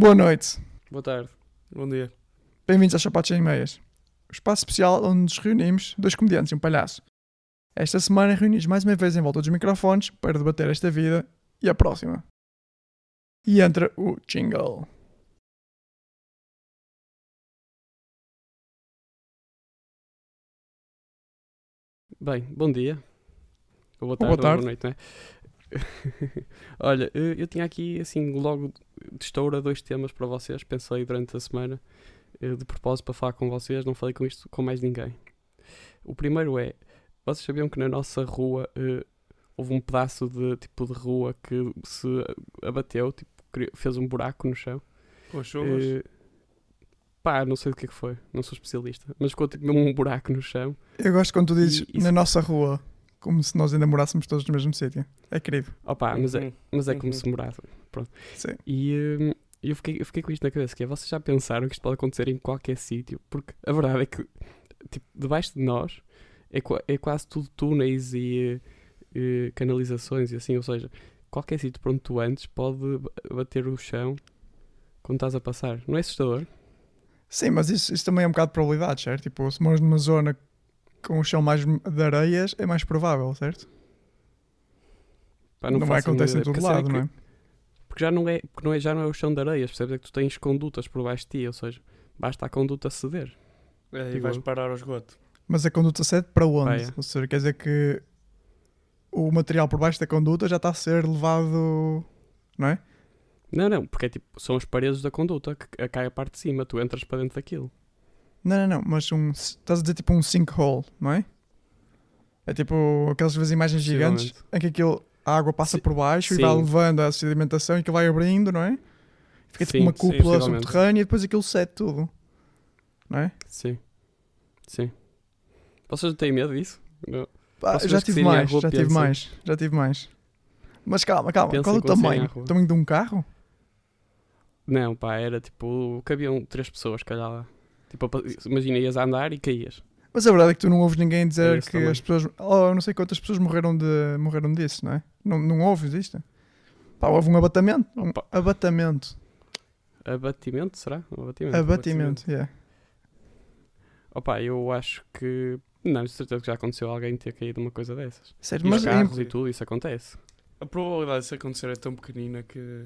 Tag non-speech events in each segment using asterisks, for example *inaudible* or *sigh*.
Boa noite, Boa tarde. Bom dia. bem-vindos às Sapatos em Meias, o espaço especial onde nos reunimos, dois comediantes e um palhaço. Esta semana reunimos mais uma vez em volta dos microfones para debater esta vida e a próxima. E entra o jingle. Bem, bom dia. Ou boa tarde, boa tarde. boa noite, não é? *laughs* Olha, eu tinha aqui, assim, logo de estoura dois temas para vocês. Pensei durante a semana, eh, de propósito, para falar com vocês. Não falei com isto com mais ninguém. O primeiro é: vocês sabiam que na nossa rua eh, houve um pedaço de tipo de rua que se abateu, tipo, fez um buraco no chão? Com as chuvas? Eh, pá, não sei do que é que foi, não sou especialista, mas ficou tipo um buraco no chão. Eu gosto quando tu dizes E isso- na nossa rua, como se nós ainda morássemos todos no mesmo sítio. É querido. Opa, mas é, Uhum. mas é como Uhum. se morasse. Sim. E hum, eu, fiquei, eu fiquei com isto na cabeça, que é, vocês já pensaram que isto pode acontecer em qualquer sítio? Porque a verdade é que, tipo, debaixo de nós é, é quase tudo túneis e eh, canalizações e assim, ou seja, qualquer sítio por onde tu antes pode ba- bater o chão quando estás a passar. Não é assustador? Sim, mas isso, isso também é um bocado de probabilidade, certo? Tipo, se moras numa zona com o chão mais de areias, é mais provável, certo? Pá, não vai a mínima acontecer em todo lado, que- não é? Porque já não é, porque não é, já não é o chão de areias, percebes? É que tu tens condutas por baixo de ti, ou seja, basta a conduta ceder. É, e digo vais parar ao esgoto. Mas a conduta cede para onde? Pá, é. Ou seja, quer dizer que o material por baixo da conduta já está a ser levado, não é? Não, não, porque é tipo, são as paredes da conduta que que cai a parte de cima, tu entras para dentro daquilo. Não, não, não, mas um, estás a dizer tipo um sinkhole, não é? É tipo aquelas vezes imagens gigantes em que aquilo, a água passa Sim. por baixo e vai Sim. levando a sedimentação e que vai abrindo, não é? Fica tipo Sim, uma sim, cúpula subterrânea e depois aquilo cede tudo, não é? Sim. Sim. Vocês não têm medo disso? Não. Pá, já tive mais, já tive mais, já tive mais. Mas calma, calma, Pensem qual é o tamanho? O tamanho de um carro? Não, pá, era tipo, cabiam três pessoas, calhar lá. Tipo, imagina, ias a andar e caías. Mas a verdade é que tu não ouves ninguém dizer esse que tamanho. as pessoas. Oh, eu não sei quantas pessoas morreram, de, morreram disso, não é? Não, não ouves isto? Pá, houve um abatamento. Um Opa. abatamento. Abatimento, será? Um abatimento. Abatimento, yeah. Opa, eu acho que. Não, de certeza que já aconteceu alguém ter caído uma coisa dessas. Certo, E mas os é carros imp- e tudo, isso acontece. A probabilidade disso acontecer é tão pequenina que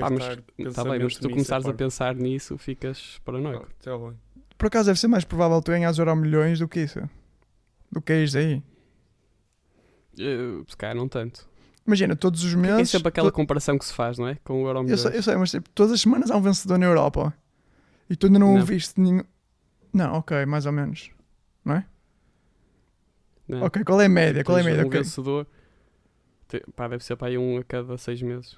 Pá, mas gastar Está bem, mas se tu é começares a pensar nisso, ficas paranoico. Ah, tá bem. Por acaso deve ser mais provável tu ganhares euro milhões do que isso. Do que é isso aí. Eh, se calhar não tanto. Imagina, todos os é meses. sempre aquela to- comparação que se faz, não é? Com o Euro eu, Milhões. sei, eu sei, mas tipo, todas as semanas há um vencedor na Europa. E tu ainda não, Não. ouviste nenhum. Não, ok, mais ou menos. Não é? Não. Ok, qual é a média? Qual é a média? Um Ok. vencedor. te- Pá, deve ser para aí um a cada seis meses.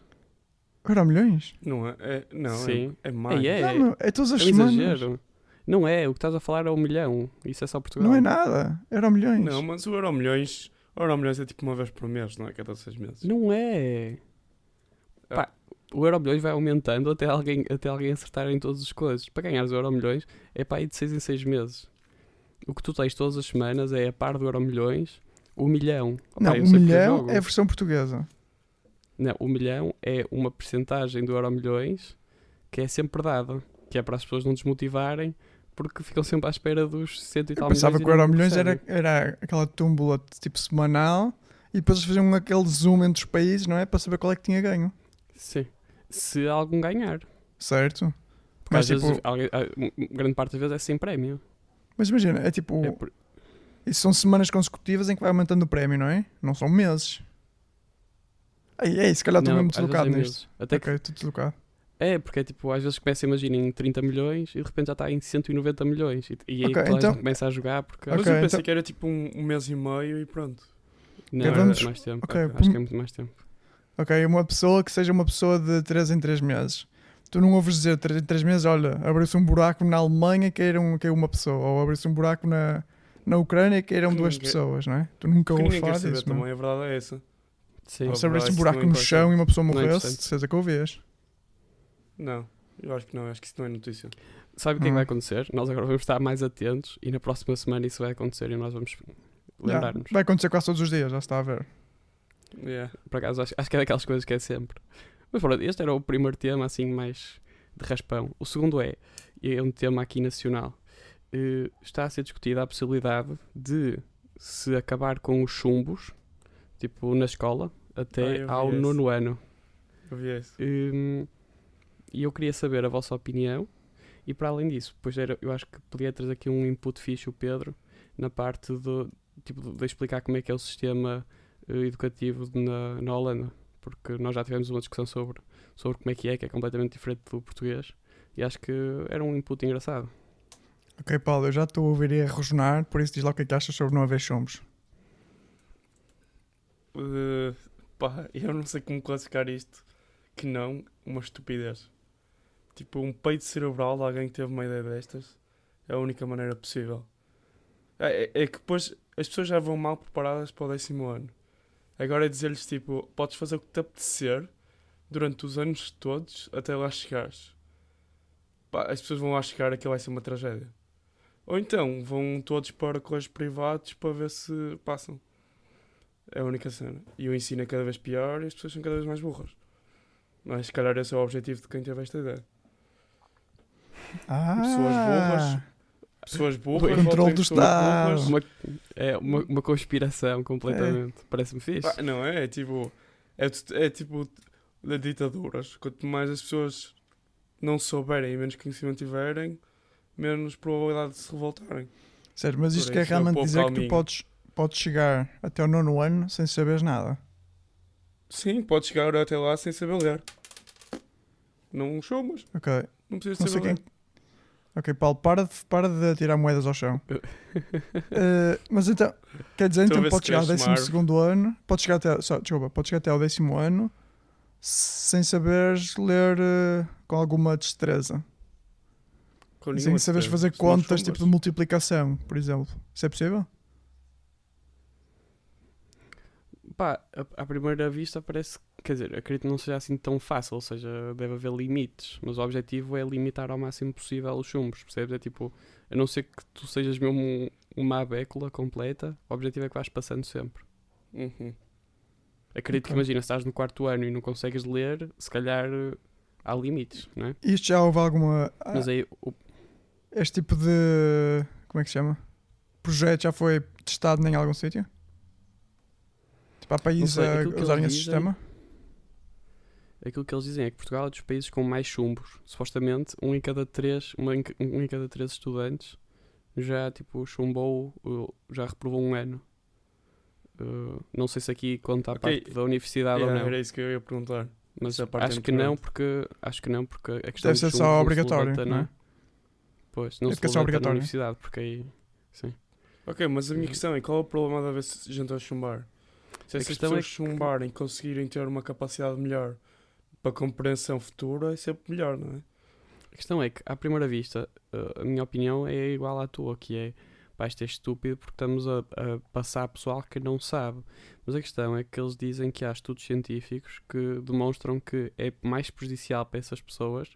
Euro milhões? Não é? é não, Sim. é, é mais. Aí é. Não, é todas as É semanas. exagero. Não é, o que estás a falar é um milhão. Isso é só Portugal. Não é nada. Euro milhões. Não, mas o Euro Milhões, o Euro Milhões é tipo uma vez por mês, não é? Cada seis meses. Não é. Ah. Pá, o Euro Milhões vai aumentando até alguém, até alguém acertar em todas as coisas. Para ganhares o Euro Milhões é para aí de 6 em 6 meses. O que tu tens todas as semanas é a par do Euro Milhões, o milhão. Não, eu milhão é a versão portuguesa. Não, o milhão é uma percentagem do Euro Milhões que é sempre dada. Que é para as pessoas não desmotivarem porque ficam sempre à espera dos cento e Eu tal pensava milhões que o milhões era, era aquela túmbula tipo semanal e depois eles faziam aquele zoom entre os países, não é? Para saber qual é que tinha ganho. Sim. Se algum ganhar. Certo? Porque Mas às tipo, vezes, alguém- ah, grande parte das vezes é sem prémio. mas imagina, é tipo. É por- Isso são semanas consecutivas em que vai aumentando o prémio, não é? Não são meses. Aí, é, se calhar estou mesmo vezes deslocado é nisto. Até que- Ok, estou deslocado. É, porque é tipo, às vezes começa, imagina, em 30 milhões e de repente já está em 190 milhões. E, e aí Ok, toda a então- começa a jogar porque. Mas eu pensei então- que era tipo um, um mês e meio e pronto. Não, Ok, vamos- é mais tempo. ok, Acho que é muito mais tempo. Ok, uma pessoa que seja uma pessoa de 3 em 3 meses. Tu não ouves dizer 3 em 3 meses, olha, abriu-se um buraco na Alemanha que caiu, caiu uma pessoa, ou abriu-se um buraco na, na Ucrânia que caíram Que duas ninguém- pessoas, não é? Tu nunca Que ouves falar disso, não também, é? a verdade é essa. Sim. Oh. Se abrisse um buraco no chão e uma pessoa é morresse, de certeza que ouvias. Não, eu acho que não, acho que isso não é notícia. Sabe o que é que Hum. vai acontecer? Nós agora vamos estar mais atentos e na próxima semana isso vai acontecer e nós vamos lembrar-nos. vai acontecer quase todos os dias, já se está a ver. Yeah. Por acaso, acho, acho que é daquelas coisas que é sempre. Mas pronto, este era o primeiro tema, assim, mais de raspão. O segundo é, é um tema aqui nacional, eh, está a ser discutida a possibilidade de se acabar com os chumbos, tipo na escola, Ah, até vi ao esse. nono ano. Eu vi esse. Hum, E eu queria saber a vossa opinião. E para além disso, pois era, eu acho que podia trazer aqui um input fixe o Pedro na parte do, tipo, de, explicar como é que é o sistema eh, educativo na, na Holanda. Porque nós já tivemos uma discussão sobre, sobre como é que é, que é completamente diferente do português. E acho que era um input engraçado. Ok, Paulo, eu já estou a ouvir e a rosnar, por isso diz lá o que é que achas sobre não haver chumbos. Uh, pá, eu não sei como classificar isto que não uma estupidez. Tipo, um peito cerebral de alguém que teve uma ideia destas é a única maneira possível. É, é- é que depois as pessoas já vão mal preparadas para o décimo ano. Agora é dizer-lhes tipo, podes fazer o que te apetecer durante os anos todos até lá chegares. Pá, as pessoas vão lá chegar aquilo vai ser uma tragédia. Ou então vão todos para colégios privados para ver se passam. É a única cena. E o ensino é cada vez pior e as pessoas são cada vez mais burras. Mas se calhar esse é o objetivo de quem teve esta ideia. Ah, Pessoas burras. Pessoas burras. O controle do Estado. Uma, é uma, uma conspiração completamente. Parece-me fixe. Ah, não é? É tipo. É, é tipo de ditaduras. Quanto mais as pessoas não souberem e menos conhecimento tiverem, menos probabilidade de se revoltarem. Sério, mas isto quer é realmente dizer que tu calminho. podes, podes chegar até o nono ano sem saberes nada. Sim, pode chegar até lá sem saber ler. Não chumas. Ok. Não precisas Não saber quem. Ok, Paulo, para de, para de tirar moedas ao chão. *laughs* Eh, mas então, quer dizer, então pode chegar ao cresce décimo uma segundo ano, pode chegar até, só, desculpa, pode chegar até ao décimo ano sem saberes ler eh, com alguma destreza. Com sem saberes fazer Se contas, tipo de multiplicação, por exemplo. Isso é possível? Pá, à- primeira vista parece. Quer dizer, acredito que não seja assim tão fácil, ou seja, deve haver limites. Mas o objetivo é limitar ao máximo possível os chumbos, percebes? É tipo, a não ser que tu sejas mesmo um- uma abécula completa, o objetivo é que vais passando sempre. Uhum. Acredito que Ok. imagina, se estás no quarto ano e não consegues ler, se calhar há limites, não é? Isto já houve alguma. ah, Mas aí, o- Este tipo de. Como é que se chama? Projeto já foi testado em algum sítio? Tipo, há países sei, a que usarem esse sistema? Aquilo que eles dizem é que Portugal é dos países com mais chumbos. Supostamente, um em cada três, uma em, um em cada três estudantes já tipo chumbou, já reprovou um ano. Uh, não sei se aqui conta a Ok. parte da universidade Yeah, ou não, Era isso que eu ia perguntar. mas é acho que não porque acho que não porque a questão Deve ser só não se obrigatório, levanta não é? Pois, não se Educação levanta na obrigatória. universidade porque aí Ok, mas a minha questão é qual é o problema de haver gente a chumbar? Se essas é pessoas chumbarem e conseguirem ter uma capacidade melhor para compreensão futura, é sempre melhor, não é? A questão é que, à primeira vista, uh, a minha opinião é igual à tua, que é pá, isto é estúpido porque estamos a, a passar pessoal que não sabe. Mas a questão é que eles dizem que há estudos científicos que demonstram que é mais prejudicial para essas pessoas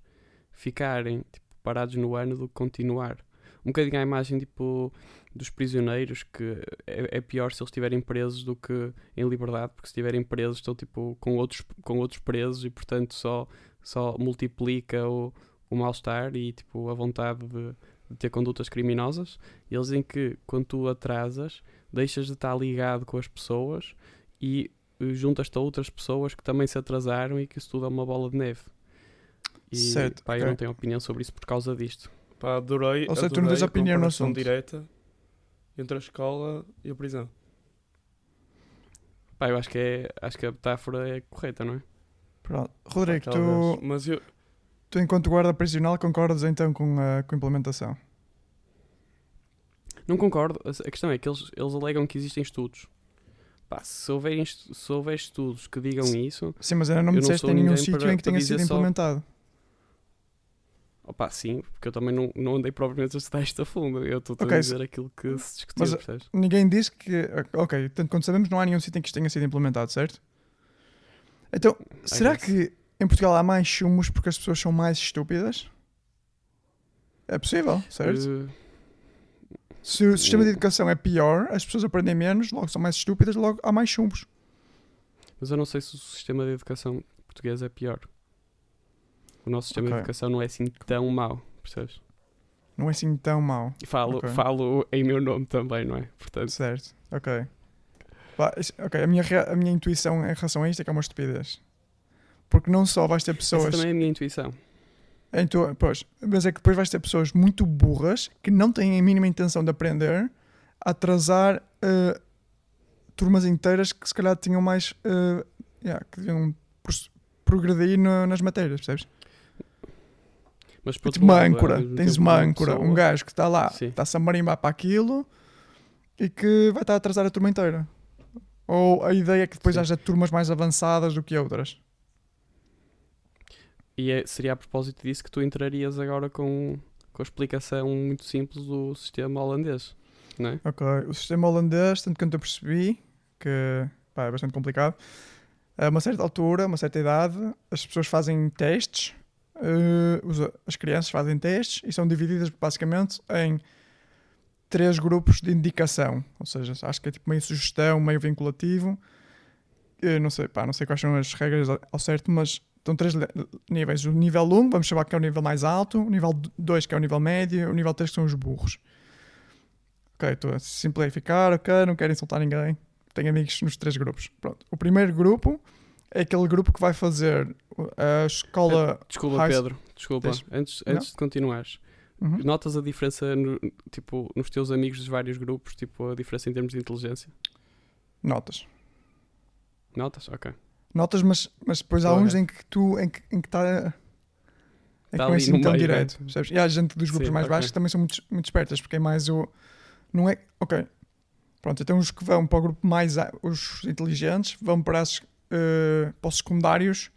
ficarem tipo, parados no ano do que continuar. Um bocadinho a imagem tipo, dos prisioneiros, que é, é pior se eles estiverem presos do que em liberdade, porque se estiverem presos estão tipo, com, outros, com outros presos e portanto só, só multiplica o, o mal-estar e tipo, a vontade de, de ter condutas criminosas. E eles dizem que quando tu atrasas, deixas de estar ligado com as pessoas e juntas-te a outras pessoas que também se atrasaram e que isso tudo é uma bola de neve. E Certo, pá, eu não tenho opinião sobre isso por causa disto. Pá, adorei, Ou seja, tu não tens a opinião no assunto. direta entre a escola e a prisão. Pá, eu acho que, é, acho que a metáfora é correta, não é? Pronto. Rodrigo, Pá, tu. Mas eu, tu, enquanto guarda prisional, concordas então com a, com a implementação? Não concordo. A questão é que eles, eles alegam que existem estudos. Pá, se, houver, se houver estudos que digam isso, Sim, mas ainda não me disseste em nenhum sítio em que tenha sido só- opá, sim, porque eu também não, não andei propriamente a estudar isto a fundo. Eu estou a Ok, dizer aquilo que se discutiu, mas- percebes? Ninguém disse que. Ok, tanto quanto sabemos, não há nenhum sítio em que isto tenha sido implementado, certo? Então, será guess. que em Portugal há mais chumos porque as pessoas são mais estúpidas? É possível, certo? Eh, Se o sistema de educação é pior, as pessoas aprendem menos, logo são mais estúpidas, logo há mais chumbos. mas eu não sei se o sistema de educação português é pior. O nosso sistema Ok. de educação não é assim tão mau, percebes? Não é assim tão mau. E falo, Ok. falo em meu nome também, não é? Portanto, Certo, ok. Ok, a minha, a minha intuição em relação a isto é que é uma estupidez. Porque não só vais ter essa pessoas. também é a minha intuição. Tua- pois, mas é que depois vais ter pessoas muito burras que não têm a mínima intenção de aprender a atrasar eh, turmas inteiras que se calhar tinham mais. eh, yeah, que deviam progredir no- nas matérias, percebes? Mas por outro uma lado, âncora, tens uma âncora, pessoa- um gajo que está lá, está-se a marimbar para aquilo e que vai estar a atrasar a turma inteira. Ou a ideia é que depois Sim. haja turmas mais avançadas do que outras. E é- seria a propósito disso que tu entrarias agora com, com a explicação muito simples do sistema holandês, não é? Ok, o sistema holandês, tanto quanto eu percebi, que pá, é bastante complicado, a uma certa altura, uma certa idade, as pessoas fazem testes, as crianças fazem testes e são divididas basicamente em três grupos de indicação, ou seja, acho que é tipo meio sugestão, meio vinculativo, Eu não sei, pá, não sei quais são as regras ao certo, mas estão três níveis. O nível 1, vamos chamar que é o nível mais alto, o nível 2 que é o nível médio, o nível 3 que são os burros. Ok, estou a simplificar, ok, não quero insultar ninguém. Tenho amigos nos três grupos. Pronto. O primeiro grupo é aquele grupo que vai fazer uh, a escola. Desculpa, high- Pedro, desculpa. Tens- Antes, Não? antes de continuares, Uhum. notas a diferença no- tipo, nos teus amigos dos vários grupos, tipo, a diferença em termos de inteligência? Notas. Notas? Ok. Notas, mas, mas depois há uns em que tu em que em que está. É Tá que não é assim tão meio, né? direto. Percebes? E há gente dos grupos Sim, mais ok. baixos que também são muito, muito espertas, porque é mais o. Não é. Ok. Pronto, então os que vão para o grupo mais. Os inteligentes vão para, as, eh, para os secundários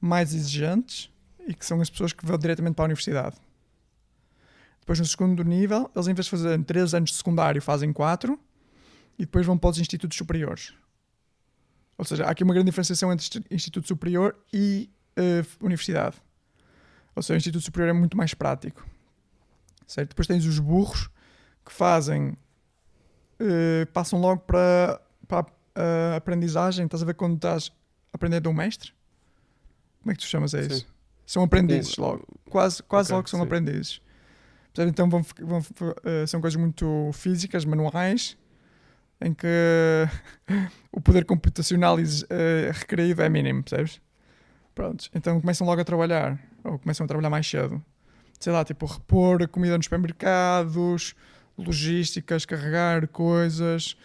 mais exigentes e que são as pessoas que vão diretamente para a universidade. Depois, no segundo nível, eles em vez de fazerem 3 anos de secundário, fazem 4 e depois vão para os institutos superiores. Ou seja, há aqui uma grande diferenciação entre insti- instituto superior e eh, universidade. Ou seja, o instituto superior é muito mais prático. Certo? Depois tens os burros que fazem. eh, passam logo para, para a aprendizagem. Estás a ver quando estás a aprender de um mestre? Como é que tu chamas a isso? Sim. São aprendizes logo. Quase, quase ok, logo são sim. aprendizes. Então vão, vão, eh, são coisas muito físicas, manuais, em que *laughs* o poder computacional eh, requerido é mínimo, percebes? Pronto, então começam logo a trabalhar, ou começam a trabalhar mais cedo. Sei lá, tipo, repor comida nos supermercados, logísticas, carregar coisas,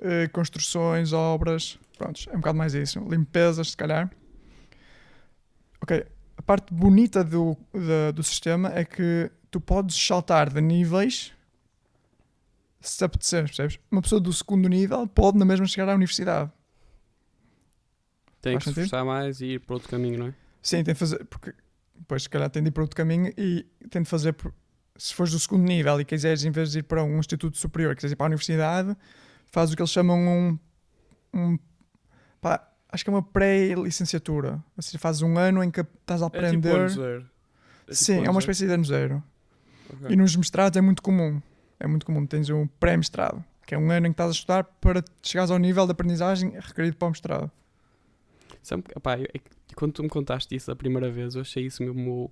eh, construções, obras. Pronto, é um bocado mais isso. Limpezas, se calhar. Ok, a parte bonita do, da- do sistema é que tu podes saltar de níveis se te apetecer, percebes? Uma pessoa do segundo nível pode na mesma chegar à universidade. Tem Faz que se esforçar mais e ir para outro caminho, não é? Sim, tem de fazer, porque depois se calhar tem de ir para outro caminho e tem de fazer, se fores do segundo nível e quiseres, em vez de ir para um instituto superior, quiseres ir para a universidade, faz o que eles chamam um, um pá, acho que é uma pré-licenciatura. Ou seja, fazes um ano em que estás a É tipo aprender. ano zero. É tipo Sim, ano é uma zero. espécie de ano zero. Ok. E nos mestrados é muito comum. É muito comum. Tens um pré-mestrado, que é um ano em que estás a estudar para chegares ao nível de aprendizagem requerido para o mestrado. Sabe, opá, eu- é que quando tu me contaste isso a primeira vez, eu achei isso mesmo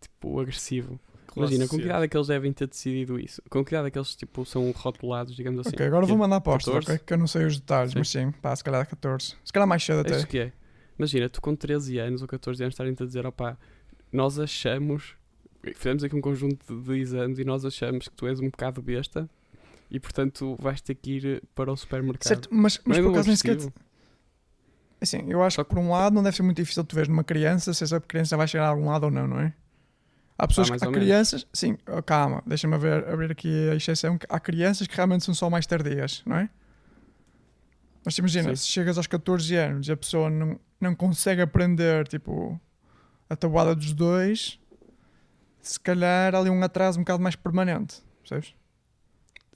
tipo agressivo. Imagina, com que idade é que eles devem ter decidido isso? Com que idade é que eles tipo, são rotulados, digamos assim? ok, agora vou mandar apostas, 14? ok? Que eu não sei os detalhes, Sim. mas sim, pá, se calhar 14. Se calhar mais cedo É até. isso que é. Imagina, tu com 13 anos ou 14 anos estarem-te a dizer, opá, nós achamos, fizemos aqui um conjunto de, exames e nós achamos que tu és um bocado besta e portanto vais ter que ir para o supermercado. Certo, mas, mas Não é por acaso nem sequer. Assim, eu acho que por um lado não deve ser muito difícil tu veres numa criança se essa criança vai chegar a algum lado ou não, não é? Há pessoas que há crianças, sim, oh, calma, deixa-me ver, abrir aqui a exceção, há crianças que realmente são só mais tardias, não é? Mas imagina, Sim. se chegas aos 14 anos e a pessoa não, não consegue aprender, tipo, a tabuada dos dois, se calhar há ali um atraso um bocado mais permanente, percebes?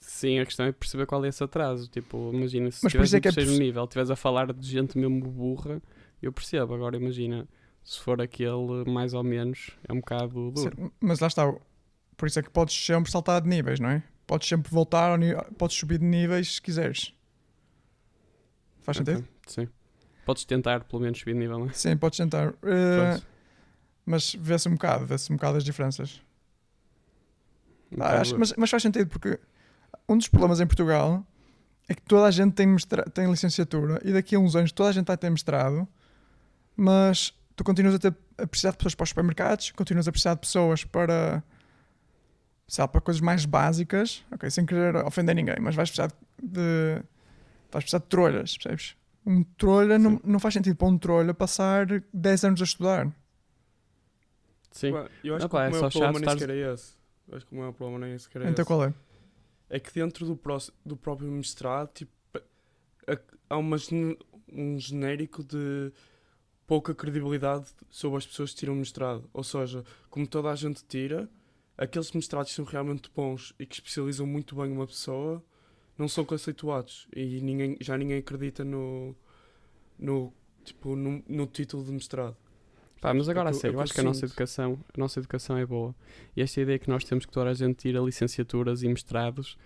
Sim, a questão é perceber qual é esse atraso. Tipo, imagina, se estiveres é no que é terceiro possi- nível, estiveres a falar de gente mesmo burra, eu percebo. Agora imagina, se for aquele mais ou menos, é um bocado duro. Sim, Mas lá está, por isso é que podes sempre saltar de níveis, não é? Podes sempre voltar, podes subir de níveis se quiseres. Faz Ok, sentido? Sim. Podes tentar pelo menos subir de nível, não é? Sim, podes tentar. Uh. Mas vê-se um bocado, vê-se um bocado as diferenças. Um Ah, acho- mas, mas faz sentido porque um dos problemas em Portugal é que toda a gente tem, tem licenciatura e daqui a uns anos toda a gente vai ter mestrado, mas tu continuas a, ter, a precisar de pessoas para os supermercados, continuas a precisar de pessoas para, sei lá, para coisas mais básicas, ok, sem querer ofender ninguém, mas vais precisar de, vais precisar de trolhas, percebes? Um trolha não, Sim. não faz sentido para um trolha passar 10 anos a estudar. Sim. Eu acho Ah, que pá, é o só maior problema nem sequer é esse. Eu acho que o maior problema nem sequer é Então esse. qual é? É que dentro do, pró- do próprio mestrado, tipo, há uma, um genérico de pouca credibilidade sobre as pessoas que tiram mestrado. Ou seja, como toda a gente tira, aqueles mestrados que são realmente bons e que especializam muito bem uma pessoa não são conceituados. E ninguém, já ninguém acredita no, no, tipo, no, no título de mestrado. Pá, mas agora É a sério, é eu acho que a nossa educação, a nossa educação é boa. E esta ideia que nós temos que toda a gente tira licenciaturas e mestrados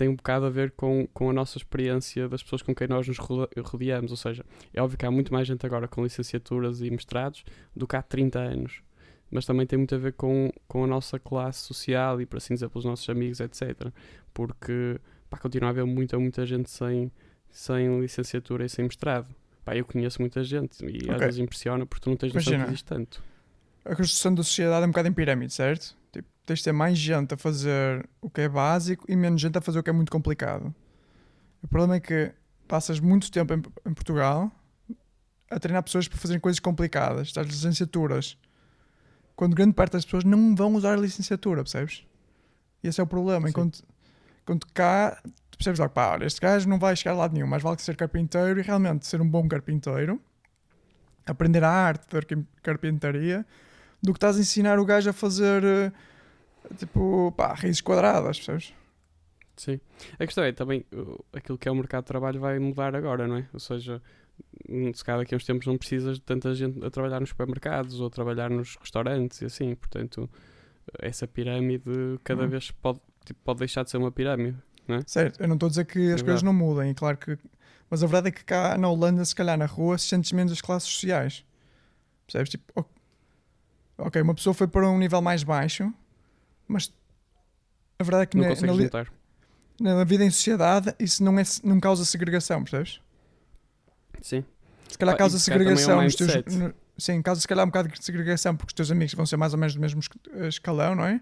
tem um bocado a ver com, com a nossa experiência das pessoas com quem nós nos ro- rodeamos. Ou seja, é óbvio que há muito mais gente agora com licenciaturas e mestrados do que há 30 anos. Mas também tem muito a ver com, com a nossa classe social e, por assim dizer, pelos nossos amigos, etc. Porque pá, continua a haver muita, muita gente sem, sem licenciatura e sem mestrado. Pá, eu conheço muita gente e às Ok. vezes impressiona porque tu não tens noção que existe tanto. a construção da sociedade é um bocado em pirâmide, certo? Tens de ter mais gente a fazer o que é básico e menos gente a fazer o que é muito complicado. O problema é que passas muito tempo em, em Portugal a treinar pessoas para fazerem coisas complicadas, as licenciaturas, quando grande parte das pessoas não vão usar a licenciatura, percebes? E esse é o problema. Sim. Enquanto, enquanto cá, tu percebes logo, pá, olha, este gajo não vai chegar a lado nenhum, mas vale que ser carpinteiro e realmente ser um bom carpinteiro, aprender a arte da carpintaria, do que estás a ensinar o gajo a fazer eh, tipo, pá, raízes quadradas, percebes? Sim. A questão é também aquilo que é o mercado de trabalho vai mudar agora, não é? Ou seja, hum, se calhar daqui a uns tempos não precisas de tanta gente a trabalhar nos supermercados ou a trabalhar nos restaurantes e assim. Portanto, essa pirâmide cada Hum. vez pode, tipo, pode deixar de ser uma pirâmide. Certo, eu não estou a dizer que as É coisas não mudem, claro que. Mas a verdade é que cá na Holanda, se calhar na rua, se sentes menos as classes sociais. Percebes? Tipo, ok, uma pessoa foi para um nível mais baixo, mas a verdade é que Não na, na na vida em sociedade isso não, é, não causa segregação, percebes? Sim. Se calhar Ah, causa se calhar também é um segregação teus. no- sim, causa se calhar um bocado de segregação, porque os teus amigos vão ser mais ou menos do mesmo esc- escalão, não é?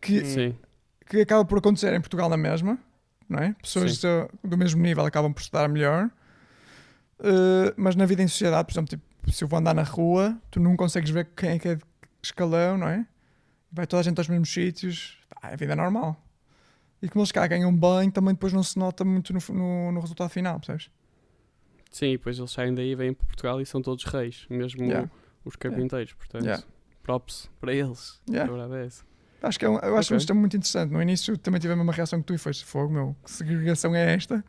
Que, Sim. que acaba por acontecer em Portugal na mesma, não é? Pessoas do, do mesmo nível acabam por estudar melhor, Uh, mas na vida em sociedade, por exemplo, tipo, se eu vou andar na rua, tu não consegues ver quem é que é de escalão, não é? Vai toda a gente aos mesmos sítios, a vida é normal. E como eles cá ganham bem, também depois não se nota muito no, no, no resultado final, percebes? Sim, e depois eles saem daí, vêm para Portugal e são todos reis, mesmo Yeah. os carpinteiros. Portanto, Yeah. props para eles. Yeah. É. Acho que é um, eu acho Ok. um sistema muito interessante. No início também tive a mesma reação que tu e foste fogo, meu, que segregação é esta?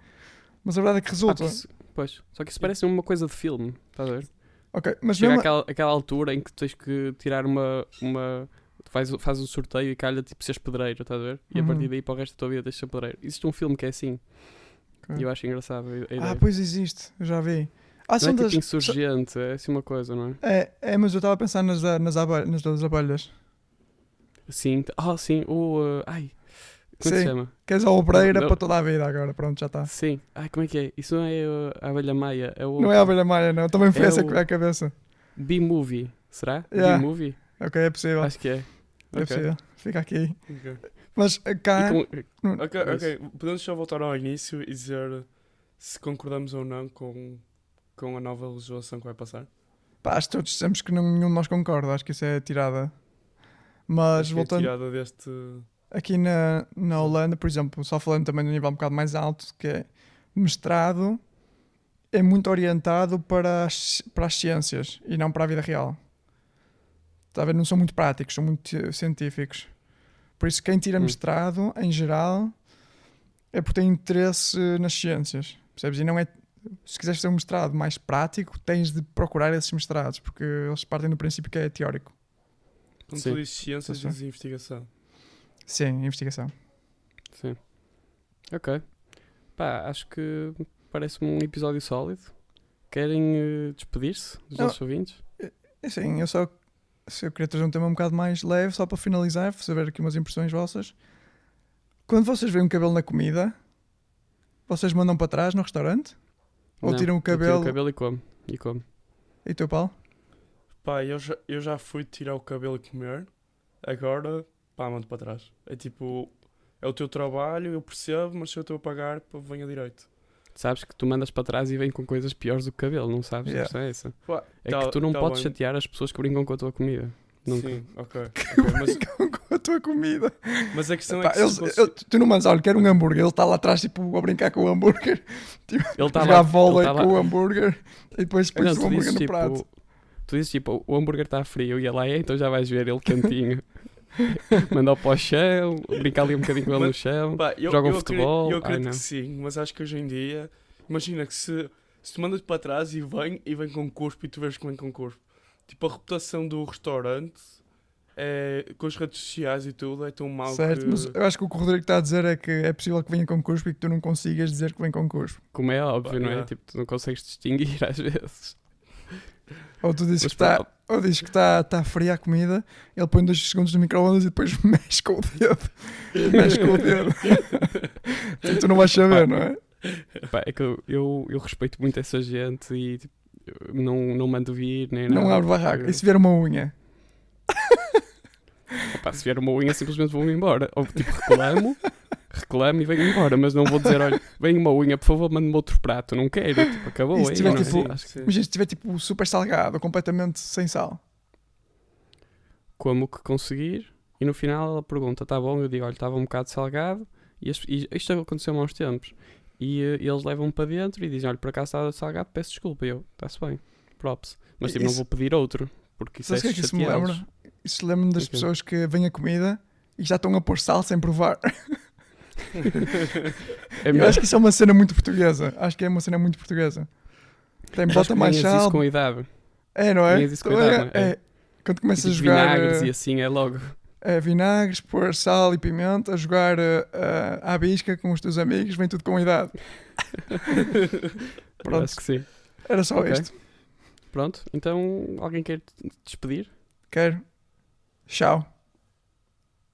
Mas a verdade é que Ah, resulta. que isso- pois, só que isso parece uma coisa de filme, estás a ver? Ok, mas Chega mesmo, àquela, àquela altura em que tens que tirar uma. uma faz, faz um sorteio e calha tipo seres pedreiro, estás a ver? E a Uhum. partir daí para o resto da tua vida tens de ser pedreiro. Existe um filme que é assim. Ok. E eu acho engraçado. Ah, pois existe, eu já vi. Ah, não é tipo das. insurgente, é assim uma coisa, não é? É, é, mas eu estava a pensar nas, da- nas, abelhas, nas das abelhas. Sim, ah, sim, o. uh, ai, como é que Sim. se chama? Queres a obreira Não. para toda a vida agora, pronto, já está. Sim, ai, como é que é? Isso não é uh, a abelha maia, é o. Não é a abelha maia, não. Também foi É essa o- que veio à cabeça. B-movie, será? Yeah. B-movie? Ok, é possível. Acho que é. É Ok. possível. Fica aqui. Ok. Mas eh, cá. Com- Ok, Isso. ok. Podemos só voltar ao início e dizer se concordamos ou não com, com a nova legislação que vai passar. Pá, acho que todos dizemos que nenhum de nós concorda. Acho que isso é tirada. Mas Acho que é voltando. tirada deste. aqui na, na Holanda, por exemplo, só falando também de um nível um bocado mais alto, que é mestrado é muito orientado para as, para as ciências e não para a vida real. Está a ver? Não são muito práticos, são muito eh, científicos. Por isso, quem tira Hum. mestrado, em geral, é porque tem interesse nas ciências. Percebes? E não é. Se quiseres fazer um mestrado mais prático, tens de procurar esses mestrados, porque eles partem do princípio que é teórico. Quando Sim. tu dizes ciências, Sim, sim. dizes investigação. Sim, investigação. Sim. Ok. Pá, acho que parece-me um episódio sólido. Querem eh, despedir-se dos Não. nossos ouvintes? É Assim, eu só se eu queria trazer um tema um bocado mais leve, só para finalizar, saber aqui umas impressões vossas. Quando vocês veem um cabelo na comida, vocês mandam para trás no restaurante? Ou Não, tiram o eu tiro cabelo? o cabelo e como. E como. E teu Paulo? Pá, eu já, eu já fui tirar o cabelo e comer, agora, pá, mando para trás. É tipo, é o teu trabalho, eu percebo, mas se eu estou a pagar, pá, venha direito. Sabes que tu mandas para trás e vem com coisas piores do que o cabelo, não sabes? Yeah. É essa. É tá- que tu não tá podes bem. chatear as pessoas que brincam com a tua comida. Nunca. Sim, ok. *laughs* ok, mas, com a tua comida. mas a questão Epá, é que eles- fosse- eu- tu não mandas, olha, quero um hambúrguer. Ele está lá atrás, tipo, a brincar com o hambúrguer, Ele a está lá. vôlei ele tá com lá- o hambúrguer e depois põe o tu hambúrguer dizes no tipo. prato. Tu dizes tipo, o hambúrguer está frio e ele lá é, então já vais ver ele quentinho. *laughs* *laughs* Manda-o para o chão, brinca ali um bocadinho com ele no chão. Pá, eu, Jogam eu futebol, Acredito, eu ai, acredito não. que sim, mas acho que hoje em dia, imagina que se, se tu mandas para trás e vem, e vem com cuspo e tu vês que vem com cuspo. Tipo, a reputação do restaurante é, com as redes sociais e tudo é tão mau Certo, que... mas eu acho que o que o Rodrigo está a dizer é que é possível que venha com cuspo e que tu não consigas dizer que vem com cuspo. Como é óbvio, Pá, não é? yeah. Tipo, tu não consegues distinguir *laughs* às vezes. Ou tu dizes Mas que está pronto. Ou dizes que está tá fria a comida, ele põe dois segundos no micro-ondas e depois *laughs* mexe com o dedo. mexe com o dedo. E *laughs* tu não vais saber, não é? Pá, é que eu, eu, eu respeito muito essa gente e tipo, não, não mando vir nem Não nada. abre barraco. E se vier uma unha? Pá, se vier uma unha, simplesmente vou-me embora. Ou tipo, reclamo, *laughs* reclamo e venho embora. Mas não vou dizer, olha, vem uma unha, por favor, mande-me outro prato. Não quero. Tipo, acabou E aí. tiver, não tipo, Imagina se estiver tipo super salgado, completamente sem sal. como que conseguir. E no final ela pergunta, tá bom? Eu digo, olha, estava um bocado salgado. E, e isto aconteceu há uns tempos. E eh, eles levam-me para dentro e dizem, olha, por acaso estava salgado, peço desculpa. E eu, está-se bem, props. Mas tipo, não Isso- vou pedir outro. Porque isso Sabes o é que é que isso me lembra? Isso lembra-me das Ok. pessoas que vêm a comida e já estão a pôr sal sem provar. *laughs* *laughs* É Eu acho que isso é uma cena muito portuguesa. Acho que é uma cena muito portuguesa. Tem bota mais ganhas isso com idade. É, não é? isso com idade, é? é. Quando começas a tipo, jogar vinagres eh, e assim é logo. eh, vinagres, pôr sal e pimenta, a jogar eh, à bisca com os teus amigos, vem tudo com idade. *laughs* Eu Pronto. Acho que sim. Era só Ok. isto. Pronto, então alguém quer te despedir? Quero. Tchau.